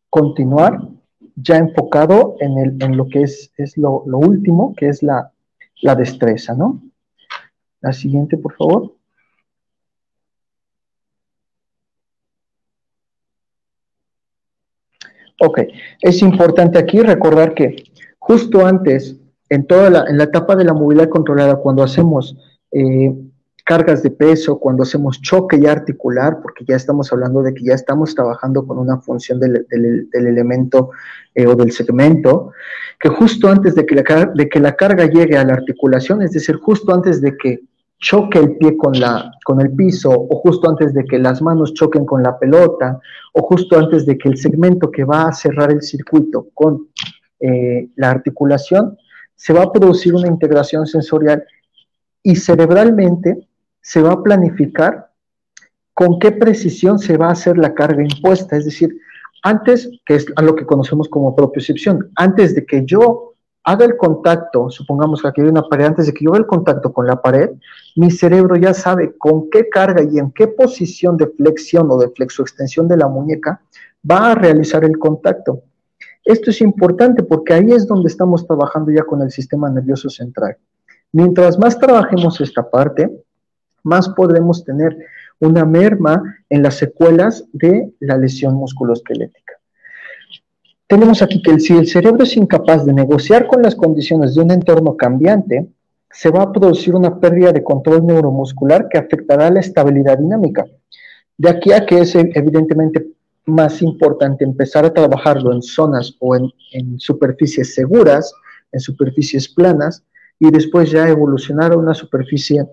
continuar ya enfocado en, el, lo que es, es lo, lo, último, que es la, la destreza, ¿no? La siguiente, por favor. Ok, es importante aquí recordar que justo antes, en toda la, en la etapa de la movilidad controlada, cuando hacemos eh, cargas de peso, cuando hacemos choque ya articular, porque ya estamos hablando de que ya estamos trabajando con una función del, elemento eh, o del segmento, que justo antes de que, la, de que la carga llegue a la articulación, es decir, justo antes de que choque el pie con, la, con el piso, o justo antes de que las manos choquen con la pelota, o justo antes de que el segmento que va a cerrar el circuito con eh, la articulación, se va a producir una integración sensorial y cerebralmente se va a planificar con qué precisión se va a hacer la carga impuesta. Es decir, antes, que es lo que conocemos como propiocepción, antes de que yo haga el contacto, supongamos que aquí hay una pared, antes de que yo haga el contacto con la pared, mi cerebro ya sabe con qué carga y en qué posición de flexión o de flexoextensión de la muñeca va a realizar el contacto. Esto es importante porque ahí es donde estamos trabajando ya con el sistema nervioso central. Mientras más trabajemos esta parte, más podremos tener una merma en las secuelas de la lesión musculoesquelética. Tenemos aquí que si el cerebro es incapaz de negociar con las condiciones de un entorno cambiante, se va a producir una pérdida de control neuromuscular que afectará la estabilidad dinámica. De aquí a que es evidentemente más importante empezar a trabajarlo en zonas o en, superficies seguras, en superficies planas, y después ya evolucionar a una superficie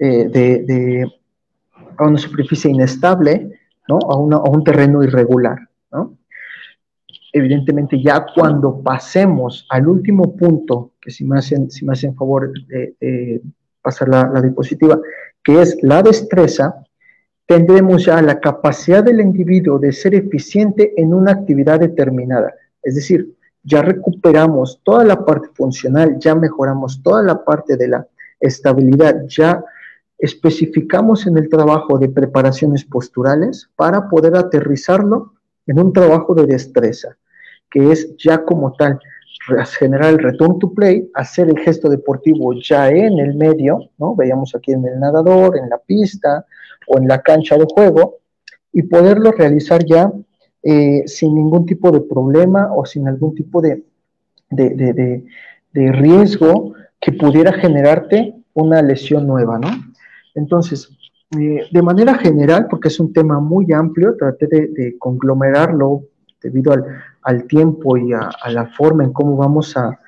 eh, a una superficie inestable, ¿no? a, un terreno irregular. ¿no? Evidentemente, ya cuando pasemos al último punto, que si me hacen, si me hacen favor pasar la, la diapositiva, que es la destreza, tendremos ya la capacidad del individuo de ser eficiente en una actividad determinada. Es decir, ya recuperamos toda la parte funcional, ya mejoramos toda la parte de la estabilidad, ya especificamos en el trabajo de preparaciones posturales para poder aterrizarlo en un trabajo de destreza, que es ya como tal generar el return to play, hacer el gesto deportivo ya en el medio, ¿no? Veíamos aquí en el nadador, en la pista o en la cancha de juego, y poderlo realizar ya eh, sin ningún tipo de problema o sin algún tipo de, de riesgo que pudiera generarte una lesión nueva, ¿no? Entonces, eh, de manera general, porque es un tema muy amplio, traté de, conglomerarlo debido al, tiempo y a, la forma en cómo vamos a,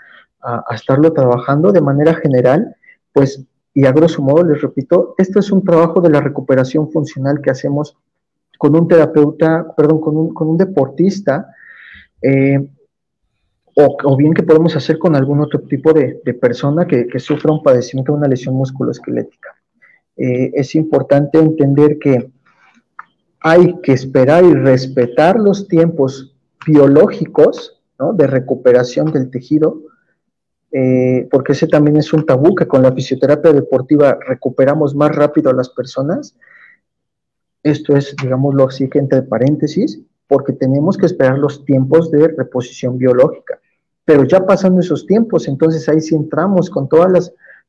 estarlo trabajando. De manera general, pues, y a grosso modo, les repito, esto es un trabajo de la recuperación funcional que hacemos con un terapeuta, perdón, con un, deportista, eh, o, bien que podemos hacer con algún otro tipo de, persona que, que, sufra un padecimiento de una lesión musculoesquelética. Eh, es importante entender que hay que esperar y respetar los tiempos biológicos de recuperación del tejido, eh, porque ese también es un tabú, que con la fisioterapia deportiva recuperamos más rápido a las personas. Esto es, digámoslo así, que entre paréntesis, porque tenemos que esperar los tiempos de reposición biológica. pero ya pasando esos tiempos, entonces ahí sí entramos con todas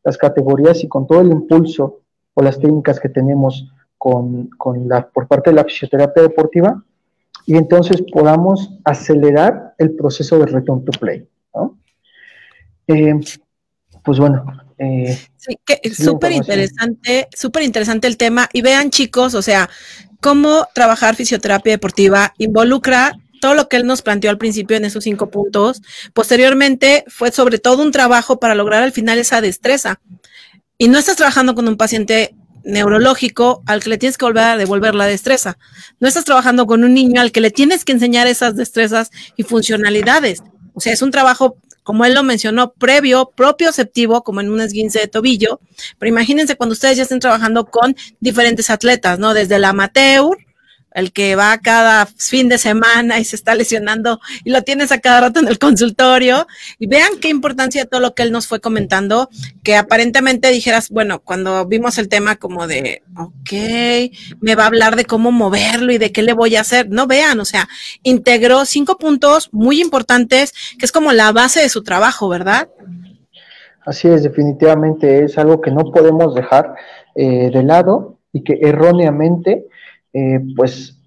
las, categorías y con todo el impulso o las técnicas que tenemos con, la, por parte de la fisioterapia deportiva, y entonces podamos acelerar el proceso de return to play. Eh, pues bueno. Eh, sí, que súper interesante, súper interesante el tema. Y vean chicos, o sea, cómo trabajar fisioterapia deportiva involucra todo lo que él nos planteó al principio en esos cinco puntos. Posteriormente fue sobre todo un trabajo para lograr al final esa destreza. Y no estás trabajando con un paciente neurológico al que le tienes que volver a devolver la destreza. No estás trabajando con un niño al que le tienes que enseñar esas destrezas y funcionalidades. O sea, es un trabajo, como él lo mencionó, previo, propioceptivo, como en un esguince de tobillo. Pero imagínense cuando ustedes ya estén trabajando con diferentes atletas, ¿no? Desde el amateur el que va cada fin de semana y se está lesionando y lo tienes a cada rato en el consultorio. Y vean qué importancia todo lo que él nos fue comentando, que aparentemente dijeras, bueno, cuando vimos el tema como de, ok, me va a hablar de cómo moverlo y de qué le voy a hacer. No vean, o sea, integró cinco puntos muy importantes, que es como la base de su trabajo, ¿verdad? Así es, definitivamente es algo que no podemos dejar eh, de lado y que erróneamente eh, pues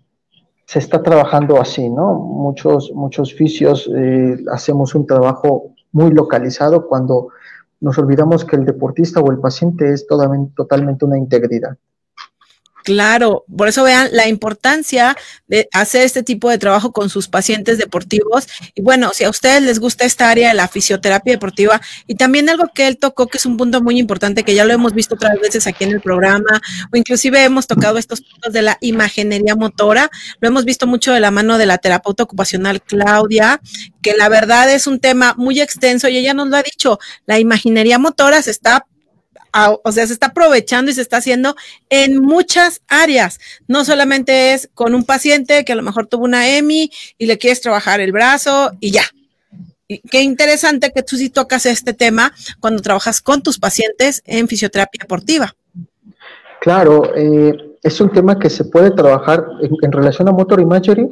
se está trabajando así, ¿no? Muchos, muchos fisios eh, hacemos un trabajo muy localizado cuando nos olvidamos que el deportista o el paciente es totalmente una integridad. Claro, por eso vean la importancia de hacer este tipo de trabajo con sus pacientes deportivos. Y bueno, si a ustedes les gusta esta área de la fisioterapia deportiva y también algo que él tocó, que es un punto muy importante, que ya lo hemos visto otras veces aquí en el programa, o inclusive hemos tocado estos puntos de la imaginería motora, lo hemos visto mucho de la mano de la terapeuta ocupacional Claudia, que la verdad es un tema muy extenso y ella nos lo ha dicho, la imaginería motora se está o sea, se está aprovechando y se está haciendo en muchas áreas. No solamente es con un paciente que a lo mejor tuvo una EMI y le quieres trabajar el brazo y ya. Qué interesante que tú sí tocas este tema cuando trabajas con tus pacientes en fisioterapia deportiva. Claro, eh, es un tema que se puede trabajar en, relación a motor imagery.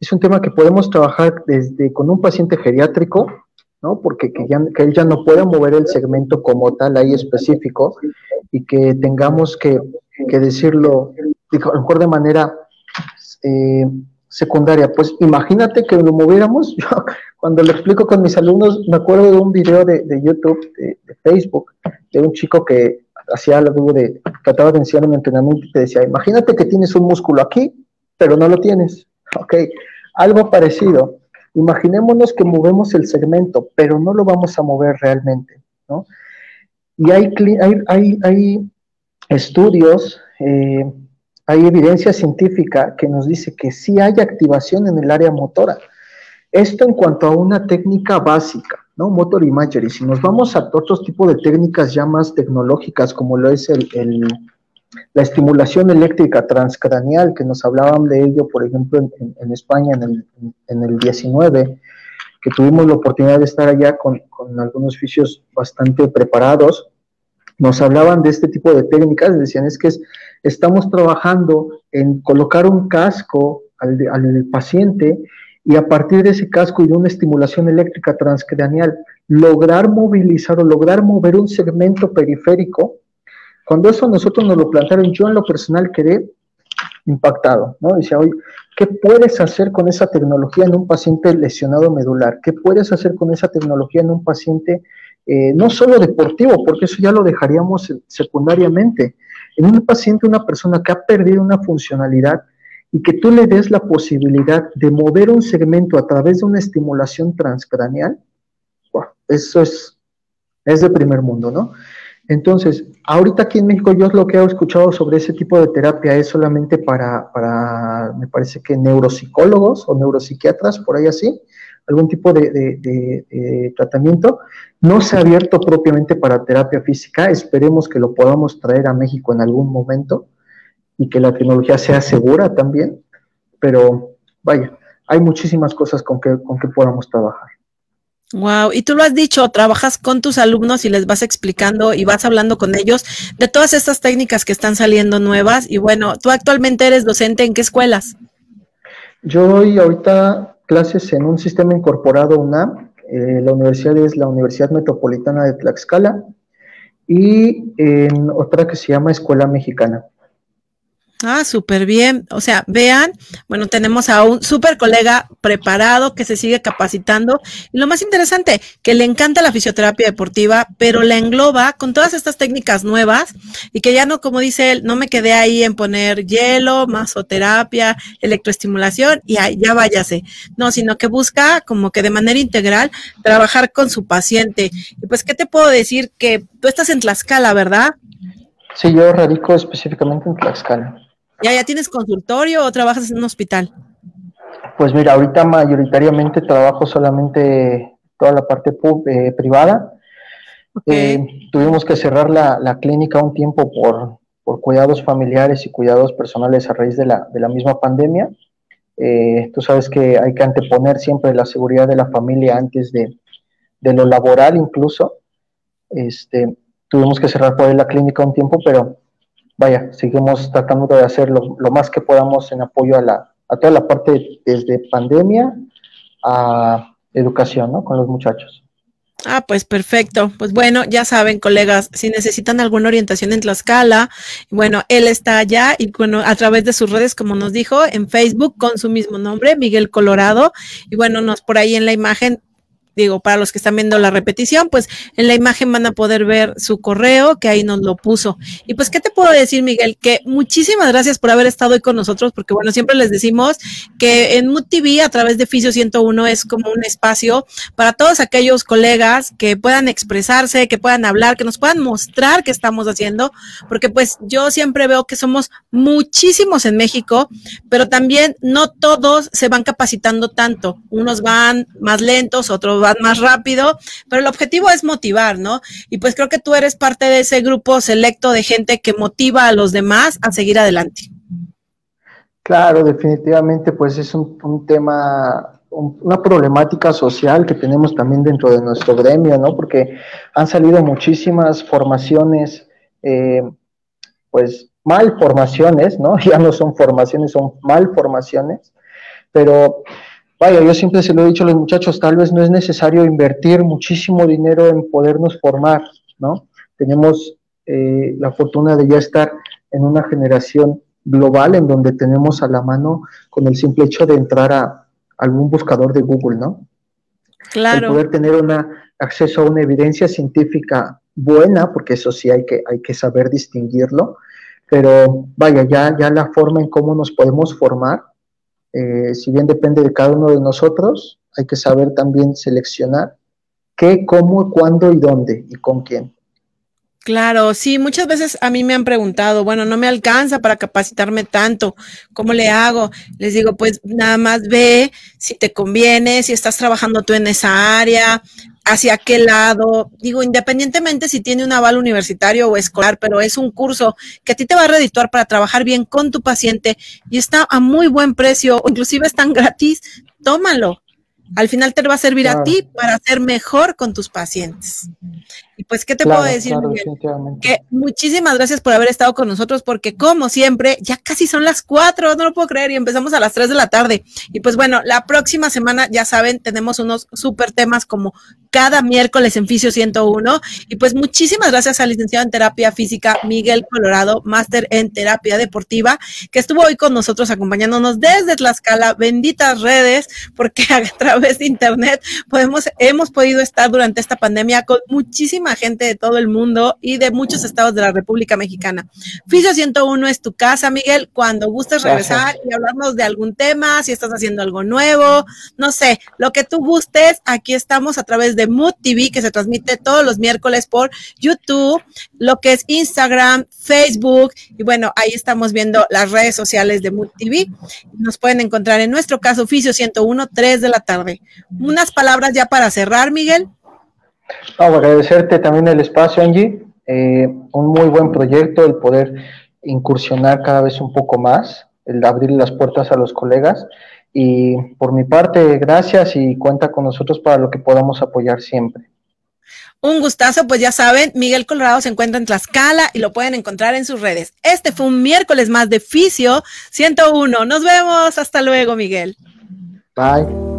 Es un tema que podemos trabajar desde con un paciente geriátrico, ¿no? Porque que, ya, que él ya no pueda mover el segmento como tal ahí específico y que tengamos que, decirlo, a lo mejor de manera eh, secundaria. Pues imagínate que lo moviéramos, yo cuando lo explico con mis alumnos, me acuerdo de un video de, YouTube, de, Facebook, de un chico que hacía algo de, trataba de enseñar un entrenamiento y te decía, imagínate que tienes un músculo aquí, pero no lo tienes. Algo parecido Imaginémonos que movemos el segmento, pero no lo vamos a mover realmente, ¿no? Y hay, hay, hay, estudios, eh, hay evidencia científica que nos dice que sí hay activación en el área motora. Esto en cuanto a una técnica básica, ¿no? Motor imagery. Si nos vamos a otros tipos de técnicas ya más tecnológicas, como lo es el la estimulación eléctrica transcranial, que nos hablaban de ello, por ejemplo, en, España en el, en el, 19, que tuvimos la oportunidad de estar allá con, con, algunos fisios bastante preparados, nos hablaban de este tipo de técnicas, decían es que estamos trabajando en colocar un casco al, al paciente y a partir de ese casco y de una estimulación eléctrica transcranial, lograr movilizar o lograr mover un segmento periférico cuando eso nosotros nos lo plantearon, yo en lo personal quedé impactado, ¿no? Decía, oye, ¿qué puedes hacer con esa tecnología en un paciente lesionado medular? ¿Qué puedes hacer con esa tecnología en un paciente eh, no solo deportivo, porque eso ya lo dejaríamos secundariamente, en un paciente, una persona que ha perdido una funcionalidad y que tú le des la posibilidad de mover un segmento a través de una estimulación transcranial, eso es, es de primer mundo, ¿no? Entonces, ahorita aquí en México yo lo que he escuchado sobre ese tipo de terapia es solamente para, para me parece que neuropsicólogos o neuropsiquiatras, por ahí así, algún tipo de, tratamiento. No se ha abierto propiamente para terapia física, esperemos que lo podamos traer a México en algún momento y que la tecnología sea segura también, pero vaya, hay muchísimas cosas con que, con que podamos trabajar. Wow, y tú lo has dicho, trabajas con tus alumnos y les vas explicando y vas hablando con ellos de todas estas técnicas que están saliendo nuevas. Y bueno, tú actualmente eres docente en qué escuelas? Yo doy ahorita clases en un sistema incorporado UNAM, Eh, la universidad es la Universidad Metropolitana de Tlaxcala y en otra que se llama Escuela Mexicana. Ah, súper bien. O sea, vean, bueno, tenemos a un súper colega preparado que se sigue capacitando. Y lo más interesante, que le encanta la fisioterapia deportiva, pero la engloba con todas estas técnicas nuevas y que ya no, como dice él, no me quedé ahí en poner hielo, masoterapia, electroestimulación y ya váyase. No, sino que busca como que de manera integral trabajar con su paciente. Y pues, ¿qué te puedo decir? Que tú estás en Tlaxcala, ¿verdad? Sí, yo radico específicamente en Tlaxcala. ¿Ya, ya tienes consultorio o trabajas en un hospital? Pues mira, ahorita mayoritariamente trabajo solamente toda la parte eh, privada. Eh, tuvimos que cerrar la, clínica un tiempo por, cuidados familiares y cuidados personales a raíz de la, misma pandemia. Eh, tú sabes que hay que anteponer siempre la seguridad de la familia antes de, de lo laboral incluso. Este, tuvimos que cerrar por ahí la clínica un tiempo, pero vaya, seguimos tratando de hacer lo, más que podamos en apoyo a, la, a toda la parte desde pandemia a educación, ¿no? Con los muchachos. Ah, pues perfecto. Pues bueno, ya saben, colegas, si necesitan alguna orientación en Tlaxcala, bueno, él está allá y bueno, a través de sus redes, como nos dijo, en Facebook con su mismo nombre, Miguel Colorado. Y bueno, nos por ahí en la imagen digo, para los que están viendo la repetición, pues en la imagen van a poder ver su correo, que ahí nos lo puso. Y pues, ¿qué te puedo decir, Miguel? Que muchísimas gracias por haber estado hoy con nosotros, porque bueno, siempre les decimos que en Mood TV, a través de Fisio 101, es como un espacio para todos aquellos colegas que puedan expresarse, que puedan hablar, que nos puedan mostrar qué estamos haciendo, porque pues yo siempre veo que somos muchísimos en México, pero también no todos se van capacitando tanto. Unos van más lentos, otros van más rápido, pero el objetivo es motivar, ¿no? Y pues creo que tú eres parte de ese grupo selecto de gente que motiva a los demás a seguir adelante. Claro, definitivamente, pues es un, tema, una problemática social que tenemos también dentro de nuestro gremio, ¿no? Porque han salido muchísimas formaciones, eh, pues mal formaciones, ¿no? Ya no son formaciones, son mal formaciones, pero Vaya, yo siempre se lo he dicho a los muchachos, tal vez no es necesario invertir muchísimo dinero en podernos formar, ¿no? Tenemos eh, la fortuna de ya estar en una generación global en donde tenemos a la mano con el simple hecho de entrar a algún buscador de Google, ¿no? Claro. El poder tener una, acceso a una evidencia científica buena, porque eso sí hay que, hay que saber distinguirlo, pero vaya, ya, ya la forma en cómo nos podemos formar eh, si bien depende de cada uno de nosotros, hay que saber también seleccionar qué, cómo, cuándo y dónde y con quién. Claro, sí, muchas veces a mí me han preguntado, bueno, no me alcanza para capacitarme tanto, ¿cómo le hago? Les digo, pues nada más ve si te conviene, si estás trabajando tú en esa área, hacia qué lado. Digo, independientemente si tiene un aval universitario o escolar, pero es un curso que a ti te va a redituar para trabajar bien con tu paciente y está a muy buen precio, o inclusive es tan gratis, tómalo. Al final te va a servir a ti para ser mejor con tus pacientes. Y pues, ¿qué te puedo decir, Que muchísimas gracias por haber estado con nosotros, porque como siempre, ya casi son las cuatro, no lo puedo creer, y empezamos a las tres de la tarde. Y pues bueno, la próxima semana, ya saben, tenemos unos súper temas como cada miércoles en Fisio 101. Y pues muchísimas gracias al licenciado en terapia física Miguel Colorado, máster en terapia deportiva, que estuvo hoy con nosotros acompañándonos desde Tlaxcala, benditas redes, porque a través de internet podemos, hemos podido estar durante esta pandemia con muchísimas gente de todo el mundo y de muchos estados de la República Mexicana. Fisio 101 es tu casa, Miguel, cuando gustes regresar y hablarnos de algún tema, si estás haciendo algo nuevo, no sé, lo que tú gustes, aquí estamos a través de Mood TV, que se transmite todos los miércoles por YouTube, lo que es Instagram, Facebook, y bueno, ahí estamos viendo las redes sociales de Mood TV. Nos pueden encontrar en nuestro caso, Fisio 101, 3 de la tarde. Unas palabras ya para cerrar, Miguel. Vamos agradecerte también el espacio, Angie. Eh, un muy buen proyecto, el poder incursionar cada vez un poco más, el abrir las puertas a los colegas. Y por mi parte, gracias y cuenta con nosotros para lo que podamos apoyar siempre. Un gustazo, pues ya saben, Miguel Colorado se encuentra en Tlaxcala y lo pueden encontrar en sus redes. Este fue un miércoles más de Fisio 101. Nos vemos, hasta luego, Miguel. Bye.